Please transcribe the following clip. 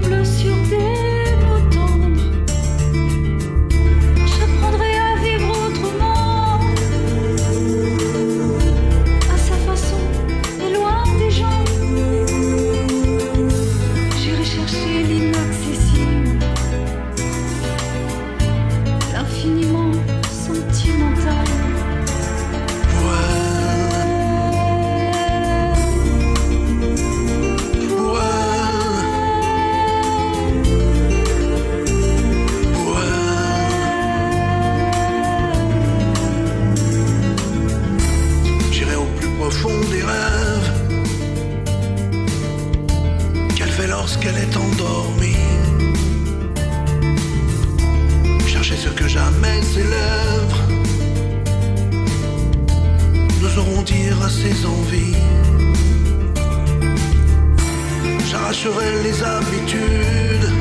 bleus fond des rêves qu'elle fait lorsqu'elle est endormie. Chercher ce que jamais ses lèvres nous auront dire à ses envies. J'arracherai les habitudes